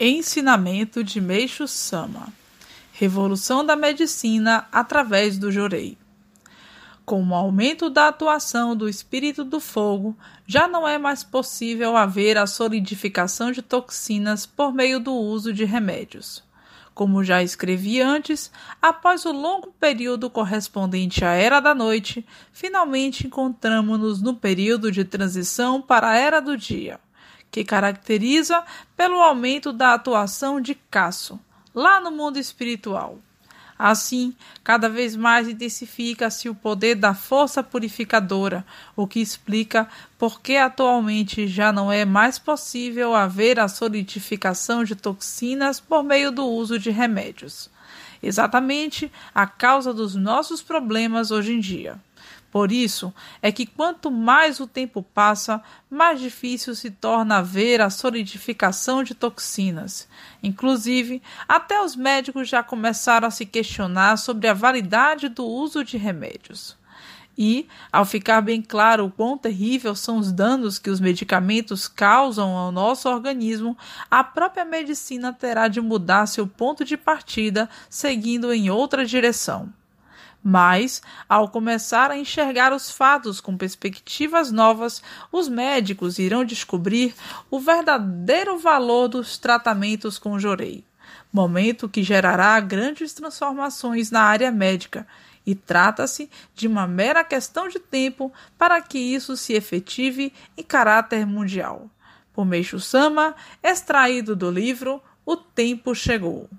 Ensinamento de Meixo Sama Revolução da Medicina através do Jorei. Com o aumento da atuação do espírito do fogo, já não é mais possível haver a solidificação de toxinas por meio do uso de remédios. Como já escrevi antes, após o longo período correspondente à Era da Noite, finalmente encontramos-nos no período de transição para a Era do Dia que caracteriza pelo aumento da atuação de Casso, lá no mundo espiritual. Assim, cada vez mais intensifica-se o poder da força purificadora, o que explica por que atualmente já não é mais possível haver a solidificação de toxinas por meio do uso de remédios. Exatamente a causa dos nossos problemas hoje em dia. Por isso é que quanto mais o tempo passa, mais difícil se torna ver a solidificação de toxinas. Inclusive, até os médicos já começaram a se questionar sobre a validade do uso de remédios. E, ao ficar bem claro o quão terrível são os danos que os medicamentos causam ao nosso organismo, a própria medicina terá de mudar seu ponto de partida, seguindo em outra direção. Mas, ao começar a enxergar os fatos com perspectivas novas, os médicos irão descobrir o verdadeiro valor dos tratamentos com jorei, momento que gerará grandes transformações na área médica, e trata-se de uma mera questão de tempo para que isso se efetive em caráter mundial. Por Meixo Sama, extraído do livro O Tempo Chegou.